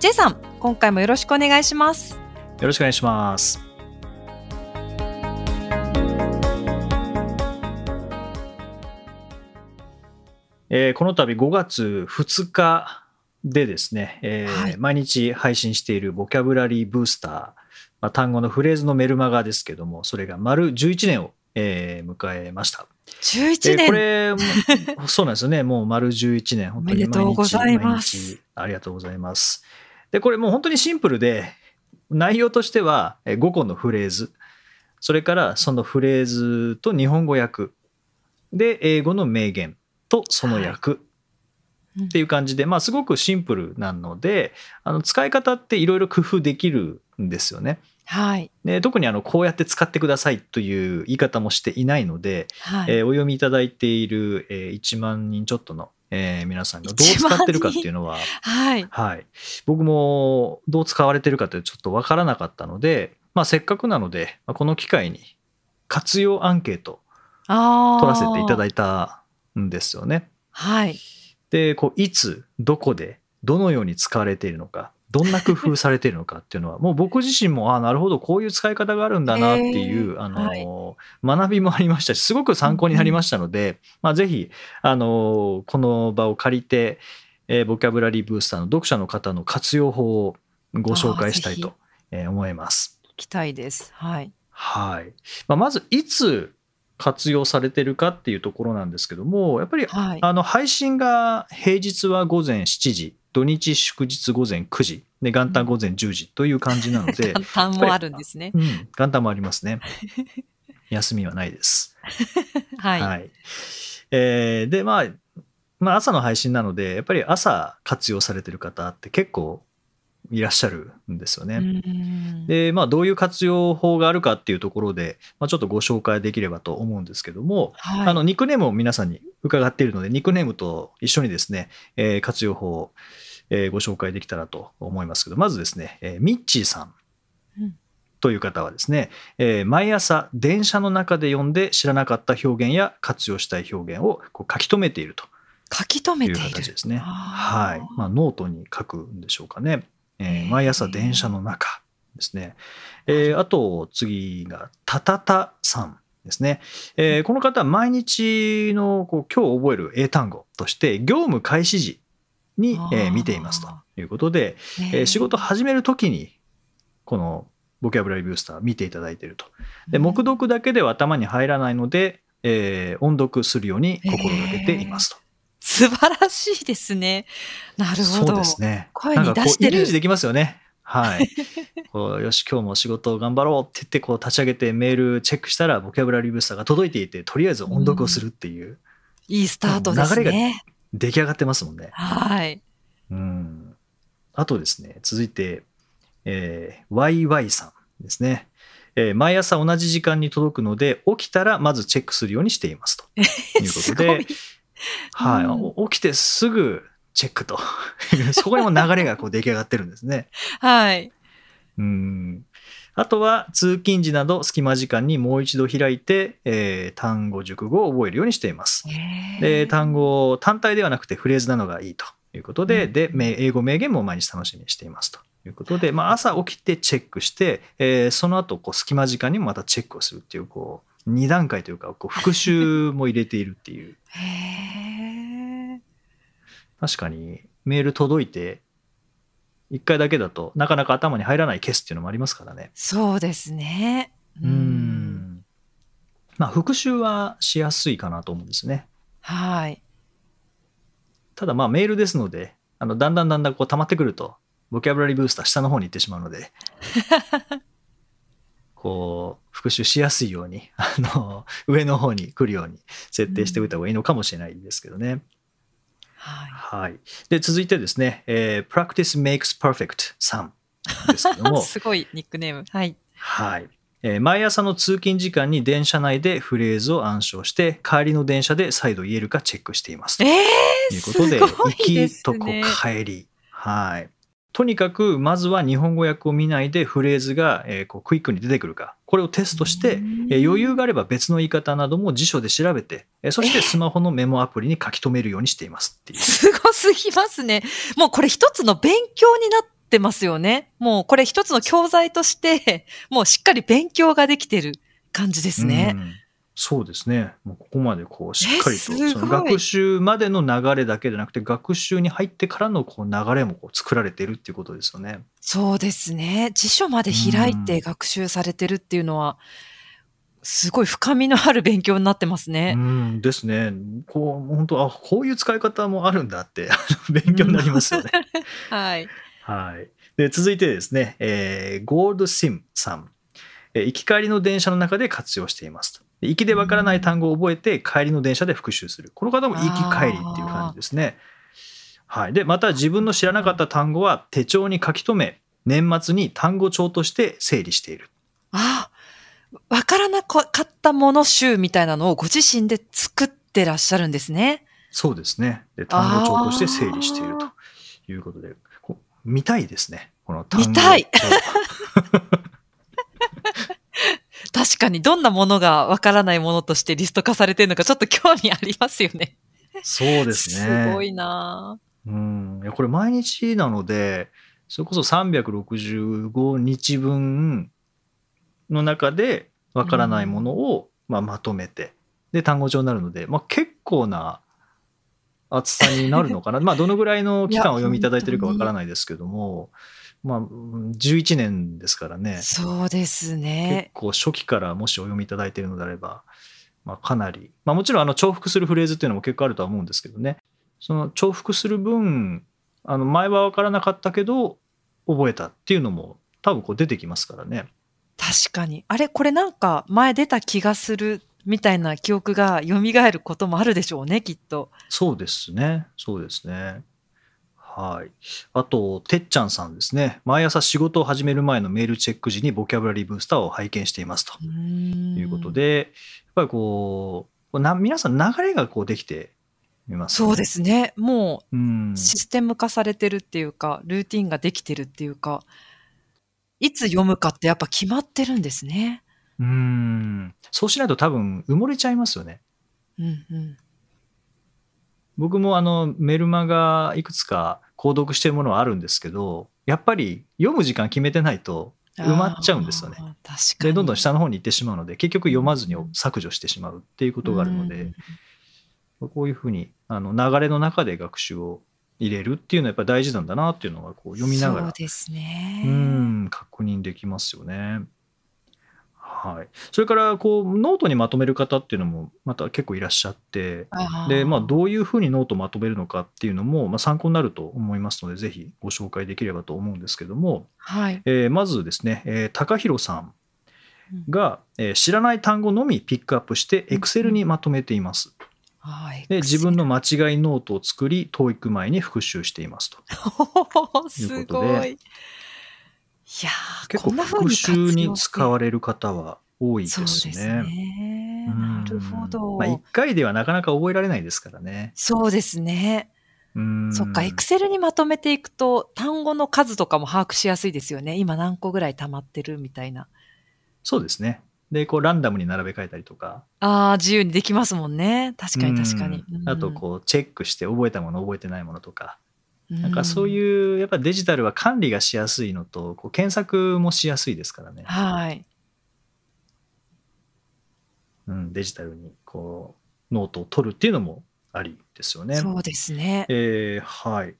J さん、今回もよろしくお願いします。よろしくお願いしますえーこの度5月2日でですね、えーはい毎日配信しているボキャブラリーブースター、まあ、単語のフレーズのメルマガですけどもそれが丸11年を、えー迎えました。11年。でこれもそうなんですよねもう丸11年本当におめでとうございます毎日毎日ありがとうございますでこれもう本当にシンプルで内容としてはえ5個のフレーズそれからそのフレーズと日本語訳で英語の名言とその訳、うんっていう感じで、まあ、すごくシンプルなのであの使い方っていろいろ工夫できるんですよね。はい。で特にあのこうやって使ってくださいという言い方もしていないので、はい。えーお読みいただいている、えー1万人ちょっとの、えー皆さんがどう使ってるかっていうのは、はい。はい、僕もどう使われてるかってちょっとわからなかったので、まあ、せっかくなので、まあこの機会に活用アンケート。取らせていただいたんですよね。はい。でこういつどこでどのように使われているのかどんな工夫されているのかっていうのは もう僕自身もあなるほどこういう使い方があるんだなっていう、へーあの、はい学びもありましたしすごく参考になりましたので、まあ、ぜひあのこの場を借りて、えーボキャブラリーブースターの読者の方の活用法をご紹介したいとえー思います。聞きたいです。はい。はいまあ、まずいつ活用されてるかっていうところなんですけどもやっぱりはい。あの配信が平日は午前7時土日祝日午前9時。で元旦午前10時という感じなので、簡単もあるんですね。うん、元旦もありますね。休みはないです。はい。えーでまあまあ朝の配信なのでやっぱり朝活用されてる方って結構いらっしゃるんですよね、うんでまあどういう活用法があるかっていうところで、まあ、ちょっとご紹介できればと思うんですけども、はい。あのニックネームを皆さんに伺っているので、ニックネームと一緒にですね、えー活用法を、えーご紹介できたらと思いますけど、まずですね、えーミッチーさんうんという方はですね、えー毎朝電車の中で読んで知らなかった表現や活用したい表現をこう書き留めていると書き留めている。形ですね。はい。まあ、ノートに書くんでしょうかね。えー毎朝電車の中ですね。えーあと次がタタタさんですね。えーこの方は毎日のこう今日覚える英単語として業務開始時に、え見ていますということで、ねえー仕事始めるときにこのボキャブラリーブースター見ていただいていると。で、黙読だけでは頭に入らないので、えー音読するように心がけていますと。素晴らしいですね。なるほど。そうですね。声に出してるイメージできますよね。はい。こうよし、今日も仕事を頑張ろうって言って、こう立ち上げてメールチェックしたら、ボキャブラリーブースターが届いていて、とりあえず音読をするっていう、いいスタートです流れね。出来上がってますもんね。はい。うん。あとですね、続いて、えー、YY さんですね。えー毎朝同じ時間に届くので、起きたらまずチェックするようにしていますと。いうことすで。はい、うんお起きてすぐチェックと。そこにも流れがこう出来上がってるんですね。はい。うんあとは通勤時など隙間時間にもう一度開いて、えー単語熟語を覚えるようにしています。で単語単体ではなくてフレーズなのがいいということで,、うんで名英語名言も毎日楽しみにしていますということで、まあ、朝起きてチェックして、えーその後こう隙間時間にもまたチェックをするっていうこう2段階というかこう復習も入れているっていう 確かにメール届いて1回だけだとなかなか頭に入らないケースっていうのもありますからね。そうですね。う。んまあ復習はしやすいかなと思うんですね。はい。ただまあメールですので、あのだんだんだんだんこう溜まってくると、ボキャブラリーブースター下の方に行ってしまうので、こう復習しやすいように、あの上の方に来るように設定しておいた方がいいのかもしれないですけどね。ははい。で、続いてですね、えー Practice Makes Perfect さんですけどもい。すごいニックネーム。はい。はい。えー毎朝の通勤時間に電車内でフレーズを暗唱して、帰りの電車で再度言えるかチェックしています。とえいうことで、すごいで行きとこ帰り。はい。とにかく、まずは日本語訳を見ないでフレーズが、えーこうクイックに出てくるか、これをテストして、えー余裕があれば別の言い方なども辞書で調べて、えーそしてスマホのメモアプリに書き留めるようにしていますっていう。すごすぎますね。もうこれ一つの勉強になってますよね。もうこれ一つの教材として、もうしっかり勉強ができてる感じですね。うんそうですね。もうここまでこうしっかりと、その学習までの流れだけでなくて、学習に入ってからのこう流れもこう作られているっていうことですよね。そうですね。辞書まで開いて学習されてるっていうのは、すごい深みのある勉強になってますうね。んですね。こう本当あこういう使い方もあるんだって 勉強になりますよね。はい。はい。で続いてですね、えーゴールドシムさん、えー行き帰りの電車の中で活用していますと。で行きでわからない単語を覚えて帰りの電車で復習する。この方も行き帰りっていう感じですね。はい。で、また自分の知らなかった単語は手帳に書き留め、年末に単語帳として整理している。あ、わからなかったもの集みたいなのをご自身で作ってらっしゃるんですね。そうですね。で単語帳として整理しているということで、見たいですね。この単語見たい帳 確かにどんなものがわからないものとしてリスト化されてるのかちょっと興味ありますよね。そうですね。すごいな。うん、いやこれ毎日なのでそれこそ365日分の中でわからないものを、まあ、まとめてで単語帳になるので、まあ、結構な厚さになるのかな。まあどのぐらいの期間をお読みいただいてるかわからないですけども、まあ、うん11年ですからねそうです結ね。構初期からもしお読みいただいているのであれば、まあ、かなり、まあ、もちろんあの重複するフレーズっていうのも結構あるとは思うんですけどねその重複する分あの前は分からなかったけど覚えたっていうのも多分こう出てきますからね。確かに。あれこれなんか前出た気がするみたいな記憶が蘇ることもあるでしょうね、きっと。そうですね。そうですね。はい。あと、てっちゃんさんですね。毎朝仕事を始める前のメールチェック時にボキャブラリーブースターを拝見していますとといいうこと。で、やっぱりこう、な皆さん流れがこうできています、そうで。すね。もう。システム化されてるっていうか、ルーティンができてるっていうか、いつ読むかってやっぱ決まってるんですね。うん。そうしないと多分埋もれちゃいますよね。うんうん。僕もあのメルマガいくつか購読してるものはあるんですけど、やっぱり読む時間決めてないと埋まっちゃうんですよね。確かに。でどんどん下の方に行ってしまうので結局読まずに削除してしまうっていうことがあるので、こういうふうにあの流れの中で学習を入れるっていうのはやっぱり大事なんだなっていうのがこう読みながらそうですね。うん確認できますよね。はい、それからこうノートにまとめる方っていうのもまた結構いらっしゃってで、まあ、どういうふうにノートをまとめるのかっていうのも、まあ、参考になると思いますのでぜひご紹介できればと思うんですけども、はい。えーまずですね、えー高弘さんが、えー知らない単語のみピックアップしてうん Excel にまとめています。はい。で自分の間違いノートを作り TOEIC 前に復習していますと。すいうことでごい。いやー結構復習に使われれる方は多いですそうですね。なるほど。まあ、1回ではなかなか覚えられないですからね。そうですね。うんそっか、 Excel にまとめていくと、単語の数とかも把握しやすいですよね。今何個ぐらい溜まってるみたいな。そうですね。で、こうランダムに並べ替えたりとか。ああ、自由にできますもんね。確かに確かに。うんあと、こう、チェックして覚えたもの、覚えてないものとか。うん、なんかそういう、やっぱデジタルは管理がしやすいのと、こう検索もしやすいですからね。はい。うん、デジタルにこうノートを取るっていうのもありですよね。そうですね。えーはい。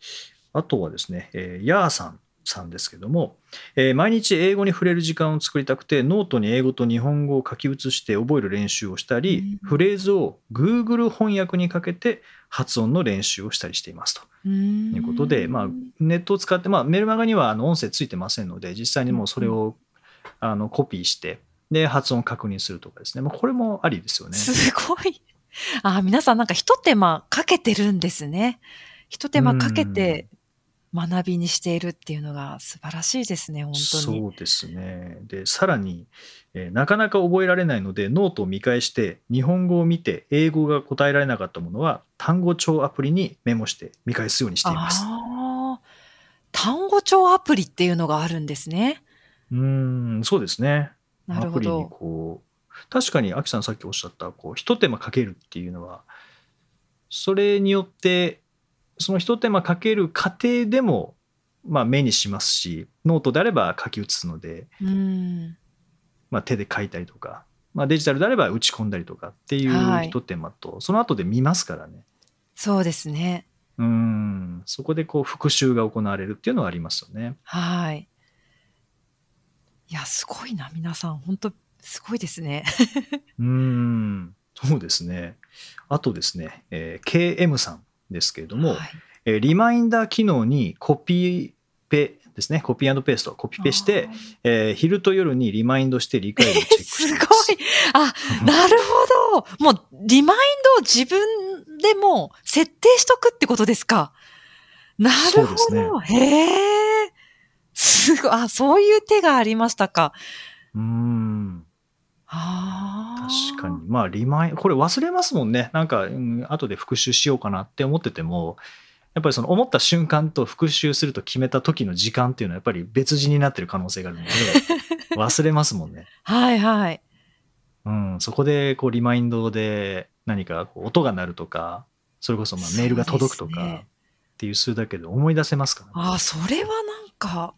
あとはですね、えーヤーさんさんですけども、えー毎日英語に触れる時間を作りたくて、ノートに英語と日本語を書き写して覚える練習をしたり、うんフレーズを Google 翻訳にかけて発音の練習をしたりしていますとということで、まあ、ネットを使って、まあ、メルマガにはあの音声ついてませんので、実際にもうそれをあのコピーして、で、発音確認するとかですね、まあ、これもありですよね。すごい。あー皆さんなんか一手間かけてるんですね。一手間かけて学びにしているっていうのが素晴らしいですね、本当に。そうですね。で、さらに、えーなかなか覚えられないので、ノートを見返して、日本語を見て、英語が答えられなかったものは、単語帳アプリにメモして見返すようにしています。単語帳アプリっていうのがあるんですね。うーん、そうですね。なるほアプリにど。こう、確かに、アキさんさっきおっしゃった、こう、一手間かけるっていうのは、それによって、その一手間かける過程でも、まあ、目にしますし、ノートであれば書き写すので、うん。まあ、手で書いたりとか、まあ、デジタルであれば打ち込んだりとかっていうはい一手間と、その後で見ますからね。そうですね。うん、そこでこう復習が行われるっていうのはありますよね。はい。いや、すごいな、皆さん。本当すごいですね。うん、そうですね。あとですね、えー KM さんですけれども、はいえーリマインダー機能にコピペですね、コピーペースト、コピペして、えー昼と夜にリマインドして理解をチェック すごいしています。。あ、なるほど。もう、リマインドを自分でも設定しとくってことですか。なるほそうですねど。へえ。すごい。あ、そういう手がありましたか。うん。確かに。。まあ、リマイン、これ忘れますもんね。なんか、うん、後で復習しようかなって思ってても、やっぱりその思った瞬間と復習すると決めた時の時間っていうのはやっぱり別人になってる可能性があるので、忘れますもんね。はいはい。うん、そこでこうリマインドで何かこう音が鳴るとか、それこそまあメールが届くとかっていうするだけで思い出せますからね。ああ、それはなんか、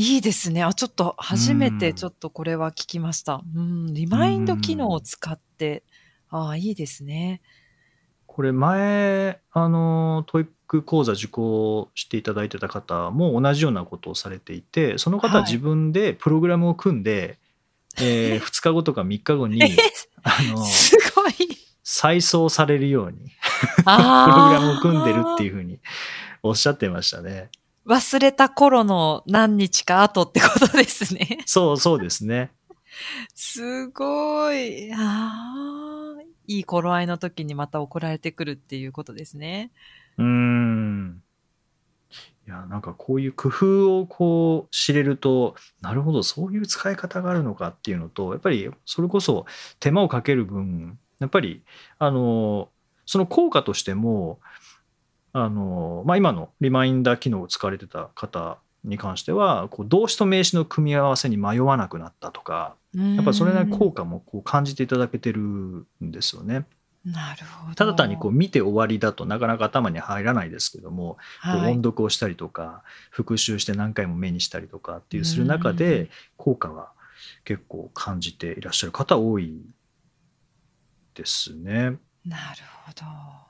いいですね。あ、ちょっと初めてちょっとこれは聞きました。うん、リマインド機能を使って、ああ、いいですね。これ前、あの、 TOEIC 講座受講していただいてた方も同じようなことをされていて、その方ははい自分でプログラムを組んで、えー 2日後とか3日後に、えあの、すごい。再送されるように、プログあラムを組んでるってう。いうふうにおっしゃってましたね。忘れた頃の何日か後ってことですね。そうそうですね。すごい。ああ、いい頃合いの時にまた送られてくるっていうことですね。うーん。いや、なんかこういう工夫をこう知れると、なるほど、そういう使い方があるのかっていうのと、やっぱりそれこそ手間をかける分、やっぱり、あの、その効果としても、あの、まあ、今のリマインダー機能を使われてた方に関しては、こう動詞と名詞の組み合わせに迷わなくなったとか、やっぱりそれなりに効果もこう感じていただけてるんですよね。なるほど。ただ単にこう見て終わりだとなかなか頭に入らないですけども、こうはい音読をしたりとか復習して何回も目にしたりとかっていうする中うんで効果は結構感じていらっしゃる方多いですね。なるほど。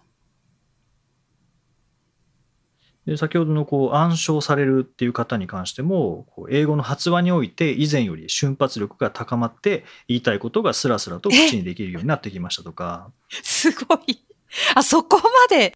で先ほどのこう暗唱されるっていう方に関してもこう英語の発話において以前より瞬発力が高まって言いたいことがスラスラと口にできるようになってきましたとか。すごい。あ、そこまで？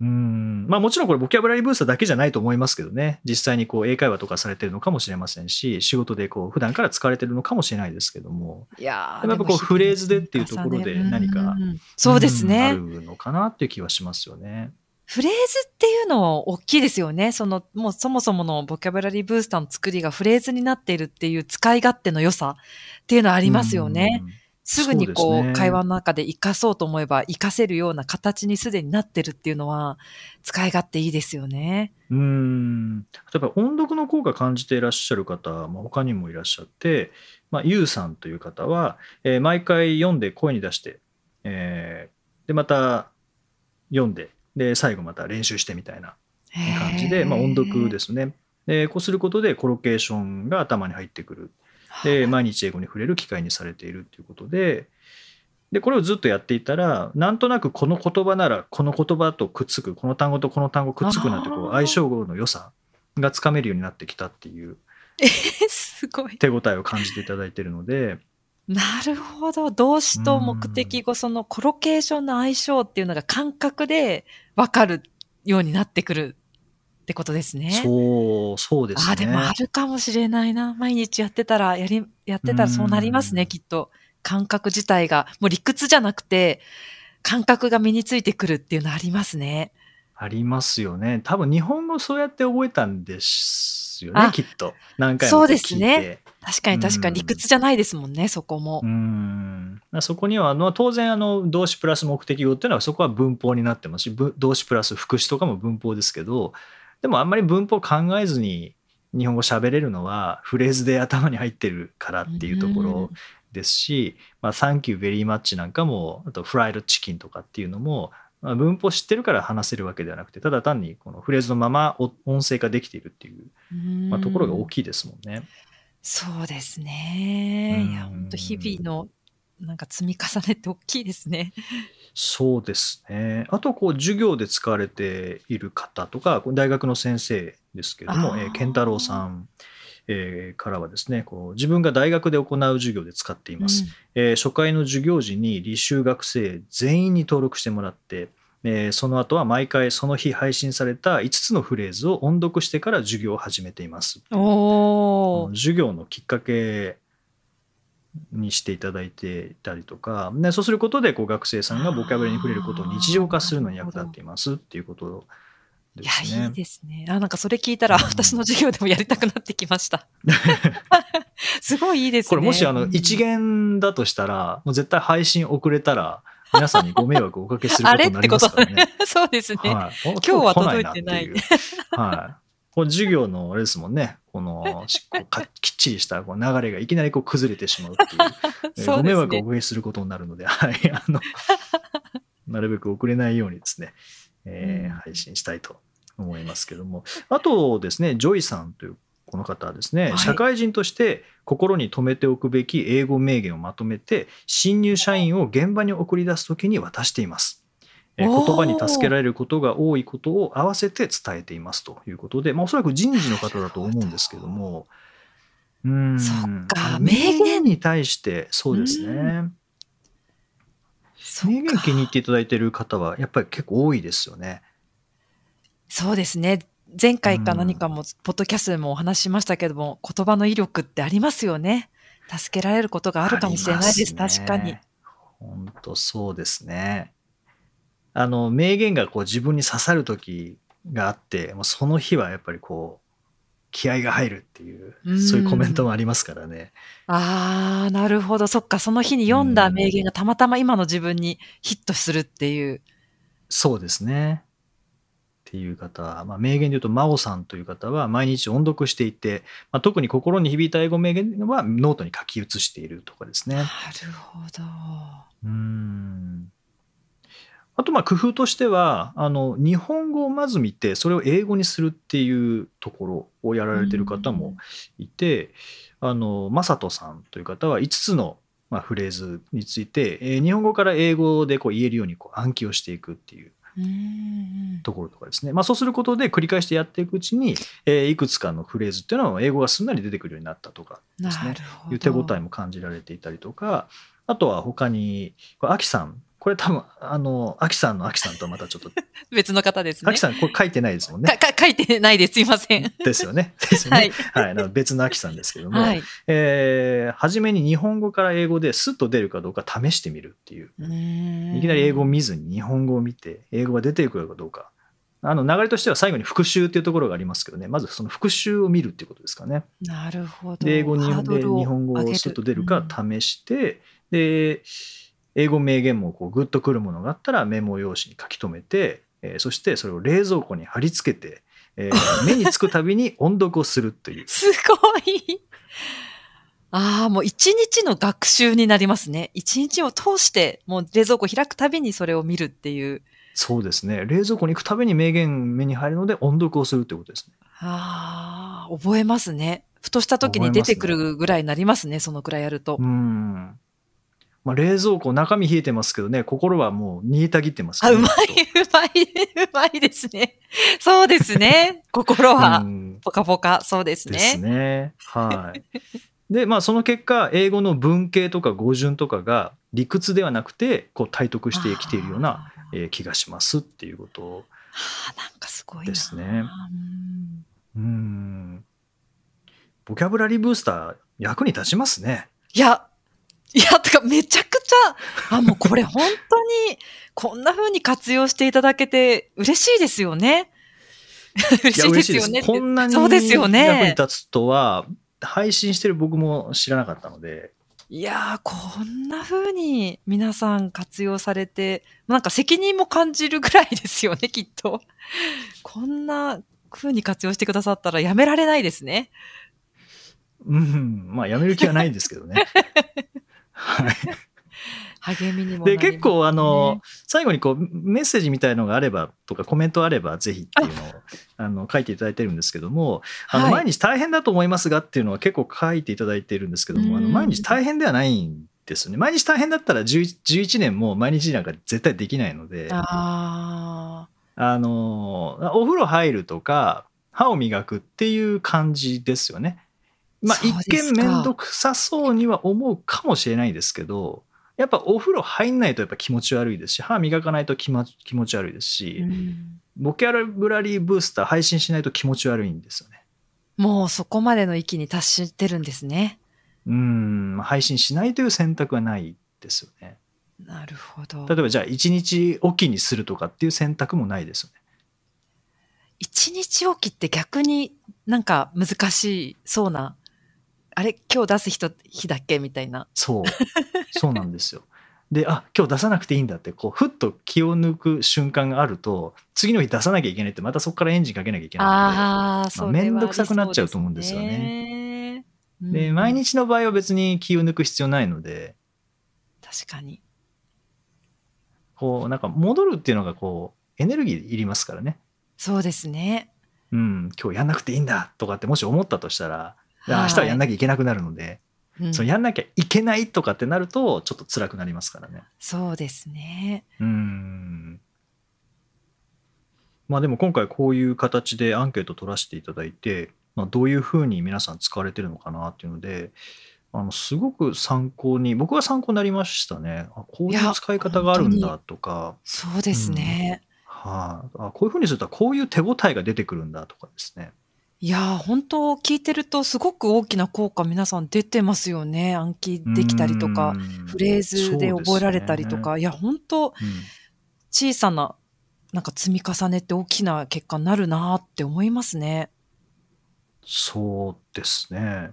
うんまあもちろんこれボキャブラリーブースターだけじゃないと思いますけどね実際にこう英会話とかされてるのかもしれませんし仕事でこう普段から使われてるのかもしれないですけどもいやーでもやっぱこうフレーズでっていうところで何かそうですね。うんあるのかなっていう気はしますよね。フレーズっていうのは大きいですよね。その、もうそもそものボキャブラリーブースターの作りがフレーズになっているっていう使い勝手の良さっていうのはあありますよね。。すぐにこう、ね会話の中で活かそうと思えば活かせるような形にすでになってるっていうのは使い勝手いいですよね。うん例えば音読の効果感じていらっしゃる方、まあ、他にもいらっしゃって、まあ、ゆうさんという方は、えー毎回読んで声に出して、えーでまた読んでで最後また練習してみたいな感じで、まあ、音読ですすね。でこうすることでコロケーションが頭に入ってくる。で毎日英語に触れる機会にされているということででこれをずっとやっていたらなんとなくこの言葉ならこの言葉とくっつくこの単語とこの単語くっつくなってこう相性の良さがつかめるようになってきたっていうすごい。手応えを感じていただいているのでなるほど。動詞と目的語、そのコロケーションの相性っていうのが感覚でわかるようになってくるってことですね。そうそうですね。ああ、でもあるかもしれないな。毎日やってたら、やり、やってたらそうなりますね、うんきっと。感覚自体が、もう理屈じゃなくて、感覚が身についてくるっていうのありますね。ありますよね。多分日本語そうやって覚えたんですよね、あきっと。何回もそうですねて。確かに確かに。うん。理屈じゃないですもんね、そこも。う。ん。そこにはあの当然あの動詞プラス目的語っていうのはそこは文法になってますしぶ動詞プラス副詞とかも文法ですけどでもあんまり文法考えずに日本語喋れるのはフレーズで頭に入ってるからっていうところですし「まあ、Thank you very much」なんかもあと「フライドチキン」とかっていうのも、まあ、文法知ってるから話せるわけではなくてただ単にこのフレーズのままお音声化できているっていう、うん。まあ、ところが大きいですもんね。そうですね。うんいや、本当日々のなんか積み重ねって大きいですね。そうですね。あと、こう、授業で使われている方とか、大学の先生ですけれども、えー健太郎さん、えーからはですねこう、自分が大学で行う授業で使っています。えー初回の授業時に履修学生全員に登録してもらって、えーその後は毎回その日配信された5つのフレーズを音読してから授業を始めています。授業のきっかけにしていただいていたりとか、ね、そうすることでこう学生さんがボキャブラリーに触れることを日常化するのに役立っていますっていうこといや、ですね。いいですね。あ、なんかそれ聞いたら、うん私の授業でもやりたくなってきました。すごいいいですね。これもしあのうん1限だとしたらもう絶対配信遅れたら皆さんにご迷惑をおかけすることになりますからね。そうですね。はい、今日は届いてない はい。こう授業のあれですもんね。このしこうか きっちりしたこう流れがいきなりこう崩れてしまうっていう。えーそうですご迷惑をおね。かけすることになるので、はい、あのなるべく遅れないようにですね、えーうん配信したいと思いますけども、あとですね、ジョイさんというこの方はですね、はい社会人として心に留めておくべき英語名言をまとめて、新入社員を現場に送り出すときに渡しています。言葉に助けられることが多いことを合わせて伝えていますということで、まあ、おそらく人事の方だと思うんですけども、うーんそっか名言に対して、そうですうね。名言気に入っていただいている方は、やっぱり結構多いですよね。そうですね。前回かうん何かも、ポッドキャストでもお話ししましたけども、言葉の威力ってありますよね。助けられることがあるかもしれないです。ね確かに。。本当そうですね。あの、名言がこう自分に刺さる時があって、もうその日はやっぱりこう、気合が入るっていうう、んそういうコメントもありますからね。ああ、なるほど。そっか。その日に読んだ名言がたまたま今の自分にヒットするっていう。そうですね。っていう方は、まあ、名言で言うと、真央さんという方は毎日音読していて、まあ、特に心に響いた英語名言はノートに書き写しているとかですね。なるほど。うーんあとまあ工夫としてはあの日本語をまず見てそれを英語にするっていうところをやられてる方もいて、あの正人さんという方は5つのまあフレーズについて、えー日本語から英語でこう言えるようにこう暗記をしていくっていう。ところとかですね、まあ、そうすることで繰り返してやっていくうちに、えーいくつかのフレーズっていうのは英語がすんなり出てくるようになったとかなですね。いう手応えも感じられていたりとか、あとは他に、アキさん、これ多分、あの、アキさんのアキさんとはまたちょっと、別の方ですね。アキさん、これ書いてないですもんね。かか書いてないです。すいません。ですよね。ですよね。はい。はい。別のアキさんですけども、はい。えー初めに日本語から英語でスッと出るかどうか試してみるっていう。いいきなり英語を見ずに日本語を見て、英語が出てくるかどうか。あの流れとしては最後に復習っていうところがありますけどね、まずその復習を見るっていうことですかね。なるほど。で英語日本語をスッと出るかうん試して、で英語名言もこうグッとくるものがあったらメモ用紙に書き留めて、えーそしてそれを冷蔵庫に貼り付けて、えー 目につくたびに音読をするというすごい。ああ、もう一日の学習になりますね。一日を通して、もう冷蔵庫開くたびにそれを見るっていう。そうですね冷蔵庫に行くたびに名言目に入るので音読をするということですね。ああ、覚えますね。ふとした時に出てくるぐらいになりますね、そのくらいやると。うんまあ、冷蔵庫中身冷えてますけどね心はもう煮えたぎってますあ、からうまい、うまい、うまいですね。そうですね。心うは、んポカポカ、そうですですね。ね。はい。で、まあ、その結果、英語の文型とか語順とかが理屈ではなくて、こう体得してきているような、えー気がしますっていうこと。あーなんかすごいな。ですねうんうん。ボキャブラリーブースター、役に立ちますね。いや、いや、とかめちゃくちゃ、あ、もうこれ本当に、こんな風に活用していただけて嬉しいですよね。嬉しいですよね。こんなに役に立つとは、配信してる僕も知らなかったので、いやー、こんな風に皆さん活用されて、なんか責任も感じるぐらいですよね、きっと。こんな風に活用してくださったらやめられないですね。うん、まあやめる気はないんですけどね。はい。励みにもで、結構あの、最後にこうメッセージみたいのがあればとかコメントあればぜひっていうのをあの書いていただいてるんですけども、あのはい毎日大変だと思いますがっていうのは結構書いていただいてるんですけども、あのうん毎日大変ではないんですよね。毎日大変だったら11 11年も毎日なんか絶対できないので、ああのお風呂入るとか歯を磨くっていう感じですよね。まあ一見面倒くさそうには思うかもしれないですけどやっぱお風呂入んないとやっぱ気持ち悪いですし歯磨かないと気,、ま、気持ち悪いですーし、うんボキャブラリーブースター配信しないと気持ち悪いんですよね。もうそこまでの域に達してるんですね。うん配信しないという選択はないですよね。なるほど。例えばじゃあ1日おきにするとかっていう選択もないですよね。一日おきって逆になんか難しそうな、あれ今日出す人日だっけ？みたいな。そう。そうなんですよ。で、あ、今日出さなくていいんだって、こう、ふっと気を抜く瞬間があると、次の日出さなきゃいけないって、またそこからエンジンかけなきゃいけないああ、それはめんどくさくなっちゃうと思うんですよね。ので、で、うん毎日の場合は別に気を抜く必要ないので、確かに。こう、なんか戻るっていうのが、こう、エネルギーいりますからね。そうですね。うん、今日やんなくていいんだとかってもし思ったとしたら、はい明日はやんなきゃいけなくなるので、うん。そのやんなきゃいけないとかってなると、ちょっと辛くなりますからね。そうですね。うーん。まあでも今回こういう形でアンケート取らせていただいて、まあ、どういうふうに皆さん使われてるのかなっていうのであのすごく参考に僕は参考になりましたね。あこういいうや使い方があるんだとか。そうですね。はい。あこういうふうにするとこういう手応えが出てくるんだとかですねいやー、本当聞いてるとすごく大きな効果皆さん出てますよね。暗記できたりとかう、んフレーズで覚えられたりとか、そういや、本当ですね小さななんか積み重ねって大きな結果になるなーって思いますね。そうですね。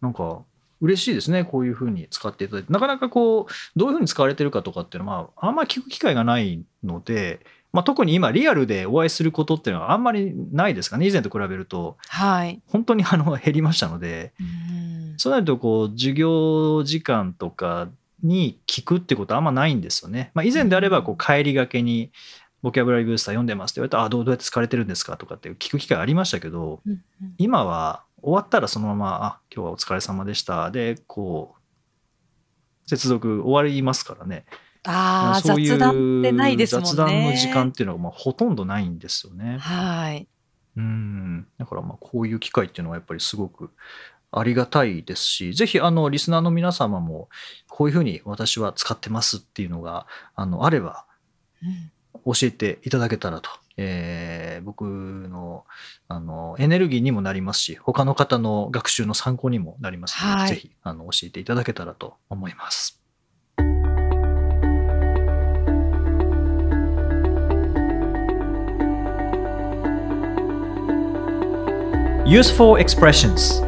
なんか嬉しいですね。こういうふうに使っていただいて。なかなかこう、どういうふうに使われてるかとかっていうのは、まあ、あんまり聞く機会がないので、まあ、特に今リアルでお会いすることっていうのはあんまりないですかね。以前と比べると、はい。本当にあの減りましたので、うんそうなるとこう、授業時間とかに聞くってことはあんまないんですよね。まあ、以前であればこう帰りがけに、ボキャブラリーブースター読んでますって言われたら、あどうどうやって使われてるんですか？とかって聞く機会ありましたけど、うんうん今は終わったらそのまま、あ、今日はお疲れ様でした。で、こう、接続終わりますからね。ああ、そういう雑談ってないですもんね。雑談の時間っていうのがまあほとんどないんですよね。はい。うん。だからまあこういう機会っていうのはやっぱりすごくありがたいですし、ぜひあのリスナーの皆様もこういうふうに私は使ってますっていうのがあのあればうん教えていただけたらと、えー僕のあのエネルギーにもなりますし他の方の学習の参考にもなりますので、はいぜひあの教えていただけたらと思います。Useful expressions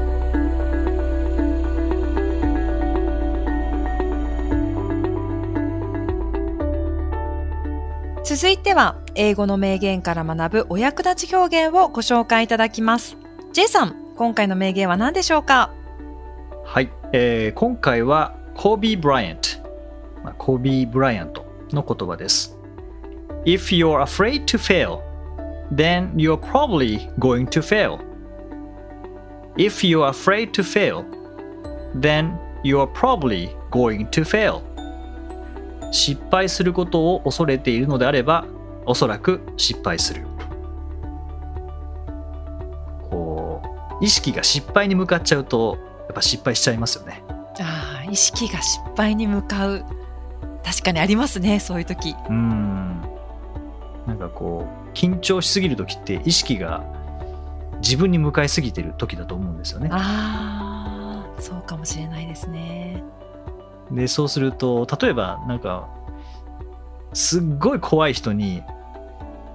続いては、英語の名言から学ぶお役立ち表現をご紹介いただきます。J さん、今回の名言は何でしょうか？はい、えー今回はコービー・ブライアント、まあコービー・ブライアントの言葉です。If you're afraid to fail, then you're probably going to fail. If you're afraid to fail, then you're probably going to fail. 失敗することを恐れているのであれば、おそらく失敗する。こう、意識が失敗に向かっちゃうと、やっぱ失敗しちゃいますよね。ああ、意識が失敗に向かう。確かにありますね、そういう時。うーん。なんかこう、緊張しすぎる時って意識が自分に向かいすぎてる時だと思うんですよね。ああ、そうかもしれないですね。でそうすると例えばなんかすっごい怖い人に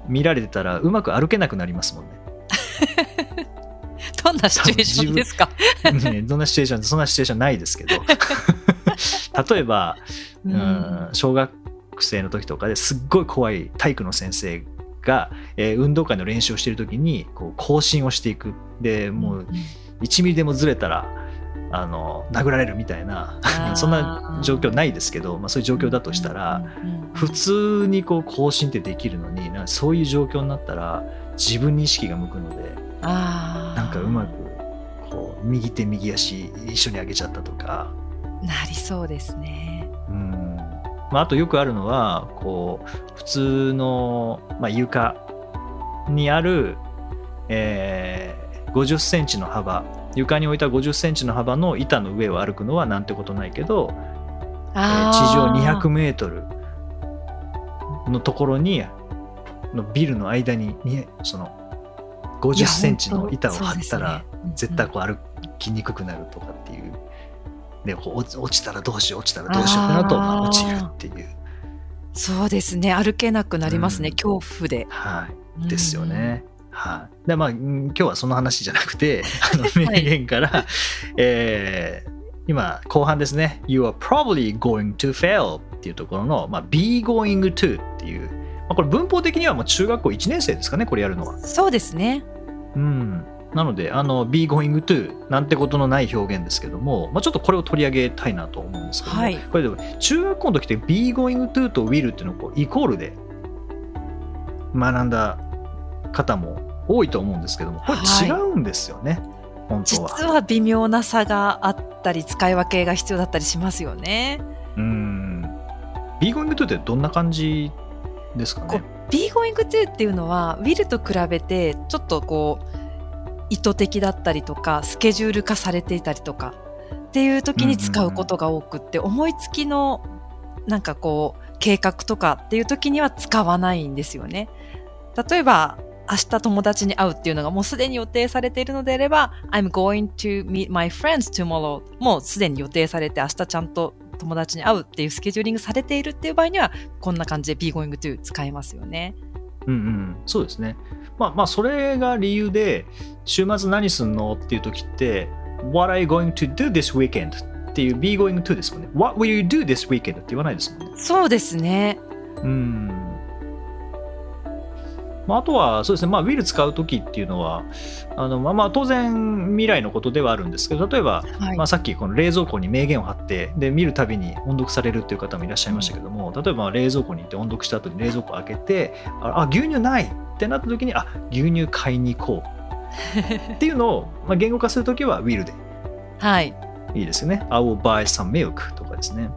見られてたらうまく歩けなくなりますもんね。どんなシチュエーションですか？ね どんなシチュエーションそんなシチュエーションないですけど 例えば、うん、小学生の時とかですっごい怖い体育の先生が、えー運動会の練習をしている時にこう更新をしていく。でもう1ミリでもずれたらあの殴られるみたいなそんな状況ないですけど、まあ、そういう状況だとしたら、普通にこう更新ってできるのになそういう状況になったら自分に意識が向くのでなんかうまくこう右手右足一緒に上げちゃったとか、なりそうですね。うんまあ、あとよくあるのはこう普通の、まあ、床にある、えー50センチの幅。床に置いた50センチの幅の板の上を歩くのはなんてことないけど、えー地上200メートルのところにのビルの間ににその50センチの板を張ったら、絶対こう歩きにくくなるとかっていう。で落ちたらどうしよう落ちたらどうしようってなると落ちるっていう、そうですね。歩けなくなりますね、うん。恐怖で。はい、ですよね。はい、でまあうん今日はその話じゃなくて あの名言から、えー今後半ですね「You are probably going to fail」っていうところの、まあ、be going to っていう、まあ、これ文法的にはもう中学校1年生ですかねこれやるのは。うんそうですね。うん、なのであの be going to なんてことのない表現ですけども、まあ、ちょっとこれを取り上げたいなと思うんですけども、はいこれでも中学校の時って be going to と will っていうのをこうイコールで学んだ方も多いと思うんですけどもこれ違うんですよね、本当は。実は微妙な差があったり使い分けが必要だったりしますよね。うん。be going to ってどんな感じですかこねう be going to っていうのは will と比べてちょっとこう意図的だったりとかスケジュール化されていたりとかっていう時に使うことが多くって、思いつきのなんかこう計画とかっていう時には使わないんですよね。例えば明日友達に会うっていうのがもうすでに予定されているのであれば I'm going to meet my friends tomorrow もうすでに予定されて明日ちゃんと友達に会うっていうスケジューリングされているっていう場合にはこんな感じで be going to 使えますよね。うんうん、そうですね。まあまあ、それが理由で、週末何すんのっていう時って、What are you going to do this weekend? っていう be going to ですもんね。What will you do this weekend? って言わないですもんね。そうですね。うん。まあ、あとは、そうですね、まあ、will 使う時っていうのは、あのまあまあ、当然未来のことではあるんですけど、例えば、はい。まあ、さっきこの冷蔵庫に名言を貼ってで見るたびに音読されるっていう方もいらっしゃいましたけども、例えば冷蔵庫に行って音読した後に冷蔵庫開けてああ牛乳ないってなった時にあ牛乳買いに行こう。っていうのを、まあ、言語化する時は will で。はい。いいですよね。I will buy some milk とかですね。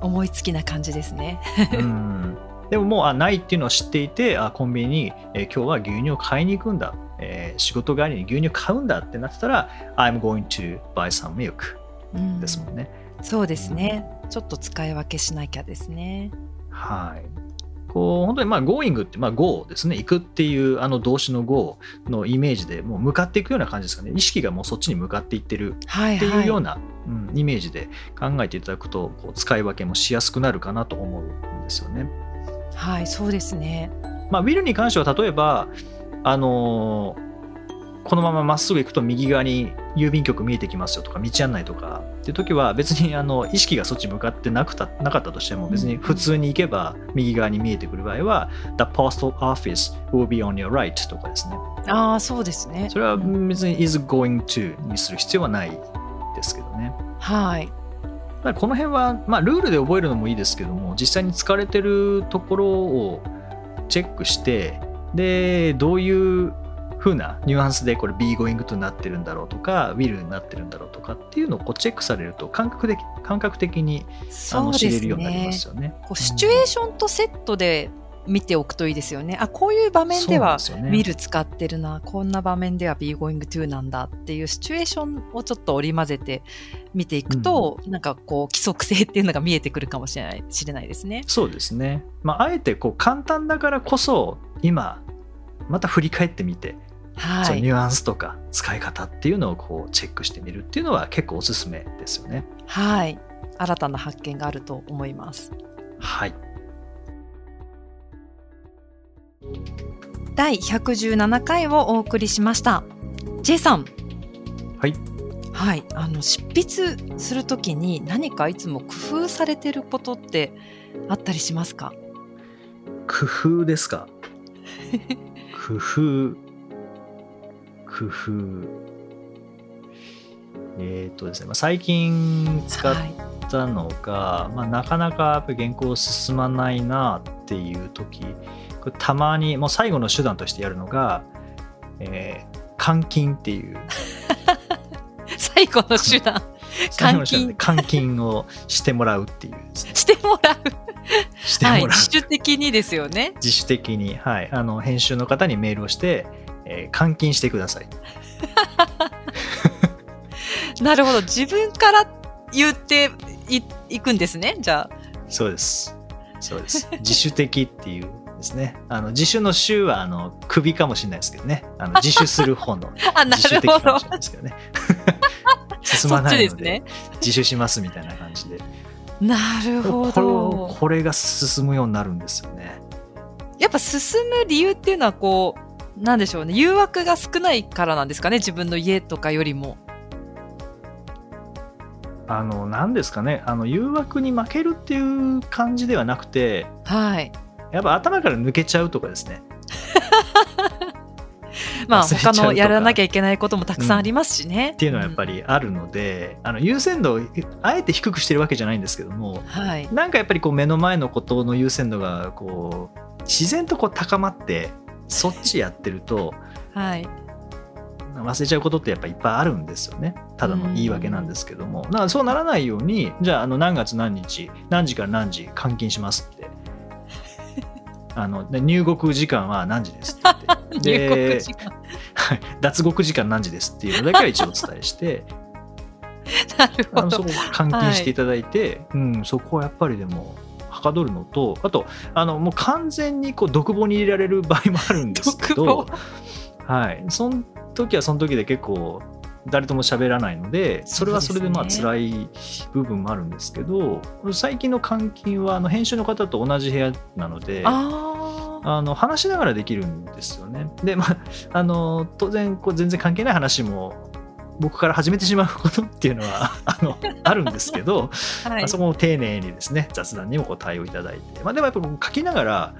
思いつきな感じですね。うんでももうあないっていうのを知っていてあコンビニに、えー今日は牛乳を買いに行くんだ、えー仕事帰りに牛乳買うんだってなってたら I'm going to buy some milk うんですもんね、そうですね。ちょっと使い分けしなきゃですね。はい。こう本当にまあ going ってまあ go ですね行くっていうあの動詞の go のイメージでもう向かっていくような感じですかね意識がもうそっちに向かっていってるはいってはいいうような、うんイメージで考えていただくとこう使い分けもしやすくなるかなと思うんですよね。はい、そうですね。まあ、ウィルに関しては例えばあのーこのまままっすぐ行くと右側に郵便局見えてきますよとか道案内とかっていう時は別にあの意識がそっち向かってなくたなかったとしても別に普通に行けば右側に見えてくる場合は The postal office will be on your right とかですねああ、そうですね。それはうん別に is going to にする必要はないですけどねはい。だこの辺は、まあ、ルールで覚えるのもいいですけども実際に使われてるところをチェックしてでどういう風なニュアンスでこれ be going to なってるんだろうとか will になってるんだろうとかっていうのをこうチェックされると感覚的感覚的にあそうでの知れるようになりま。すよね。こうシチュエーションとセットで見ておくといいですよね。あ、こういう場面ではそうなんですよね will 使ってるな、こんな場面では be going to なんだっていうシチュエーションをちょっと織り交ぜて見ていくと、なんかこう規則性っていうのが見えてくるかもしれない知れないですね。そうですね。まあ、あえてこう簡単だからこそ今また振り返ってみて、はい。そのニュアンスとか使い方っていうのをこうチェックしてみるっていうのは結構おすすめですよね。はい。新たな発見があると思います。はい第117回をお送りしました。J さん。はい。はい。あの、執筆するときに何かいつも工夫されてることってあったりしますか？工夫ですか？工夫工夫えっ、とですね、まあ、最近使っはい。たのが、まあ、なかなかやっぱり原稿進まないなっていう時たまにもう最後の手段としてやるのが、えー監禁っていう 最後の手段 最後の手段で監禁をしてもらうっていうね してもらう。してもらう、はい。自主的にですよね。自主的に、はい、あの編集の方にメールをして、えー監禁してくださいなるほど。自分から言っていいくんですね。じゃあ。そうですそうです自主的っていうですねあの自主の主はあの首かもしれないですけどねあの 自主する方の自主るほど的かもしれ。ないですけどね 進まないので。自首しますみたいな感じでなるほこれをど。これが進むようになるんですよねやっぱ進む理由っていうのはこう、なんでしょうね。誘惑が少ないからなんですかね。自分の家とかよりも。あの何ですかねあの誘惑に負けるっていう感じではなくてはい。やっぱ頭から抜けちゃうとかですね まあ他のやらなきゃいけないこともたくさんありますしね。っていうのはやっぱり。りあるので、あの優先度をあえて低くしてるわけじゃないんですけどもはい。なんかやっぱりこう目の前のことの優先度がこう自然とこう高まってそっちやってると はい。忘れちゃうことってやっぱいっぱいあるんですよねただの言い訳なんですけどもだからそうならないようにじゃああの何月何日何時から何時監禁しますってあので入国時間は何時ですって言って。脱獄時間何時ですっていうのだけは一応お伝えして。なるほど。あのそこ。監禁していただいて、うん、そこはやっぱりでもはかどるのとあとあのもう完全にこう独房に入れられる場合もあるんですけ独ど房、はい、その時はその時で結構誰とも喋らないのでそれはそれでまあ辛い部分もあるんですけど最近の監禁はあの編集の方と同じ部屋なので。ああの話しながらできるんですよね。で、まあ、あの当然こう全然関係ない話も僕から始めてしまうことっていうのは あのあるんですけど、あ。はいまあ、。そこも丁寧にですね雑談にもこう対応いただいて、まあ、でもやっぱ僕書きながら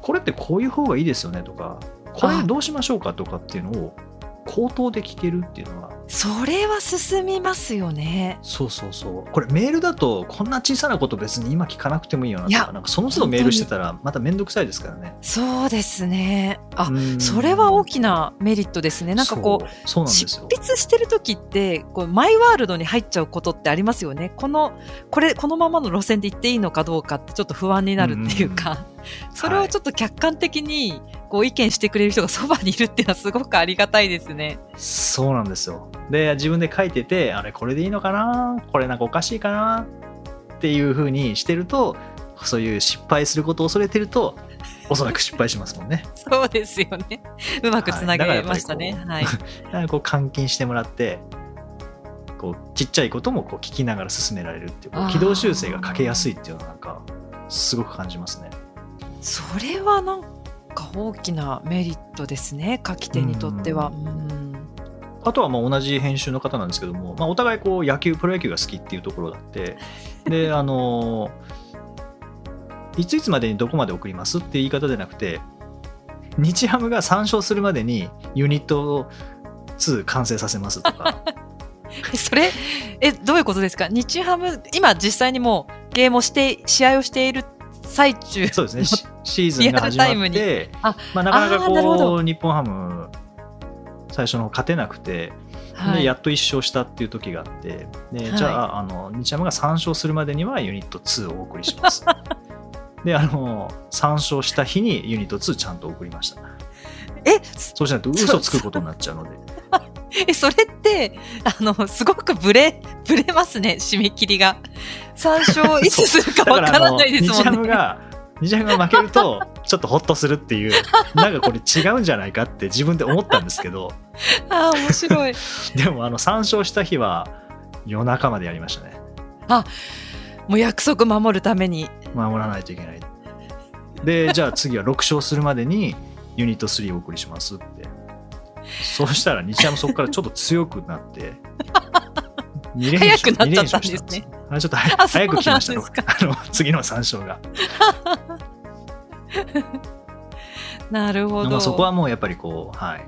これってこういう方がいいですよねとかこれどうしましょうかとかっていうのを口頭で聞けるっていうのはそれは進みますよね。そうそうそうこれメールだとこんな小さなこと別に今聞かなくてもいいよないとやかなんかその都度メールしてたらまた面倒くさいですからね。そうですね。あ、うんそれは大きなメリットですね。なんかこう、そうなんです執よ。筆してる時ってこうマイワールドに入っちゃうことってありますよね。このこれこのままの路線で行っていいのかどうかってちょっと不安になるっていうか、それをちょっと客観的にこう意見してくれる人が そばにいるっていうのはすごくありがたいですね。そうなんですよ。で自分で書いててあれこれでいいのかな？これなんかおかしいかな？っていうふうにしてるとそういう失敗することを恐れてるとおそらく失敗しますもんね。そうですよね。うまくつなげましたね。はい。だからこう監禁してもらってこうちっちゃいこともこう聞きながら進められるっていう軌道修正がかけやすいっていうのはなんかすごく感じますね。それはなんか大きなメリットですね。書き手にとっては。うんあとはまあ同じ編集の方なんですけども、まあ、お互いこう野球プロ野球が好きっていうところがあって であのいついつまでにどこまで送りますって言い方でなくて日ハムが3勝するまでにユニット2完成させますとか えそれ、え、どういうことですか？日ハム、今実際にもうゲームをして、試合をしている最中。そうですねシシーズンが始まリアルタイムに。ってあまあ、なかなかこど。う日本ハム最初の方勝てなくて、はい。でやっと1勝したっていう時があってで、はい。じゃああの日ハムが3勝するまでにはユニット2をお送りします。であの3勝した日にユニット2ちゃんと送りました。え、そうしないと嘘つくことになっちゃうので。え、それって、あの、すごくブレ、ブレますね、締め切りが。3勝いつするかわからないですもんね。ムが日ハムが負けると ちょっとホッとするっていう なんかこれ違うんじゃないかって自分で思ったんですけどあー面白い。でもあの3勝した日は夜中までやりましたねもう約束守るために。守らないといけない。で、じゃあ次は6勝するまでにユニット3をお送りしますって。そうしたら日ハムそこからちょっと強くなって、2連早くなっちゃったんですね。あちょっとあ早く来ましたあの次の3勝が。なるほど。まあ、そこはもうやっぱりこう、はい。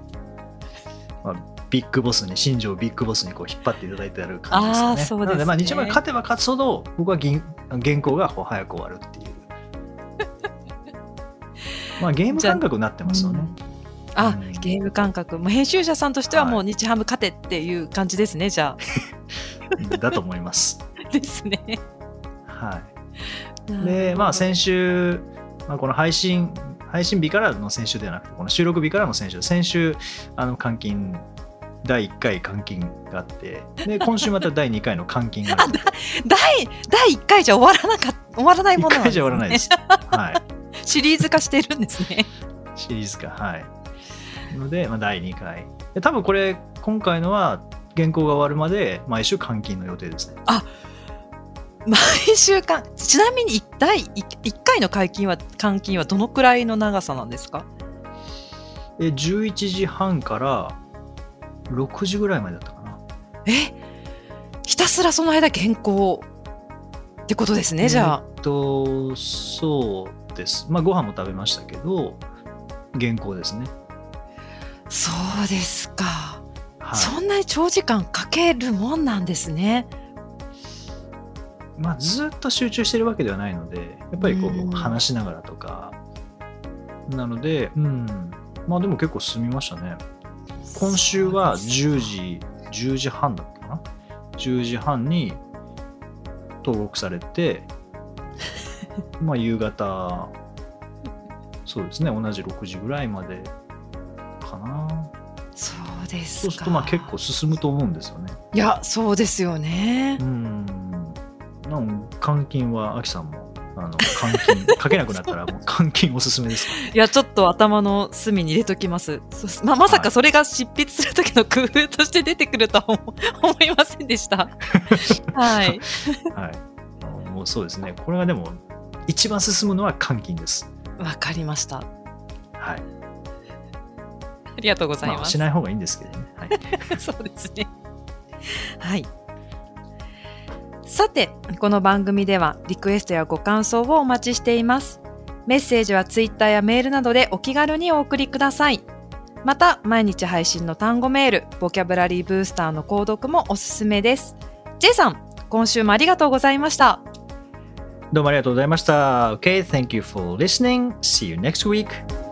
まあ、ビッグボスに、新庄ビッグボスにこう引っ張っていただいてある感じですよね。そうですねなので、まあ、日ハムが勝てば勝つほど、僕は銀原稿がこう早く終わるっていう。まあ、ゲーム感覚になってますよね。あうんゲーム感覚。もう編集者さんとしてはもうはい日ハム勝てっていう感じですね、じゃ だと思います。あ。ですね。はい。で、まあ、先週、まあ、この配信、配信日からの先週ではなくて、この収録日からの先週、先週、あの監禁、第1回監禁があって、で、今週また第2回の監禁があるので。第第1回じゃ終わらなかった終わらないものなん1回じゃ終わらないです。はい。シリーズ化してるんですね。シリーズ化。はい。ので、まあ、第2回。で多分これ、今回のは、原稿が終わるまで毎週監禁の予定ですね。毎週間ちなみに一第一一回の解禁は監禁はどのくらいの長さなんですか？で11時半から6時ぐらいまでだったかな。えひたすらその間原稿ってことですね、じゃあ。えっと、そうです。まあ、ご飯も食べましたけど、原稿ですね。そうですか、はい。そんなに長時間かけるもんなんですね。まあ、ずっと集中してるわけではないので、やっぱりこうんう、話しながらとか。なので、うん。まあ、でも結構進みましたね。今週は10時、10時半だったかな ?10 時半に登録されて、まあ、夕方、そうですね、同じ6時ぐらいまでかな。そうですか。そうすると、まあ結構進むと思うんですよね。いや、そうですよねう。ん。なん監禁は、アキさんも、あの、監禁、書けなくなったら、もう監禁おすすめですか？いや、ちょっと頭の隅に入れときます。そままさかそれが執筆する時の工夫として出てくるとは思思いませんでした。はい。ら。はい。もうそうですね。これがでも、一番進むのは監禁です。わかりました。はい。ありがとうございまあ、ます。しない方がいいんですけどね。はい。そうですね。はい。さて、この番組ではリクエストやご感想をお待ちしています。メッセージはツイッターやメールなどでお気軽にお送りください。また、毎日配信の単語メール、ボキャブラリーブースターの購読もおすすめです。J さん、今週もありがとうございました。どうもありがとうございました。Okay, thank you for listening. See you next week.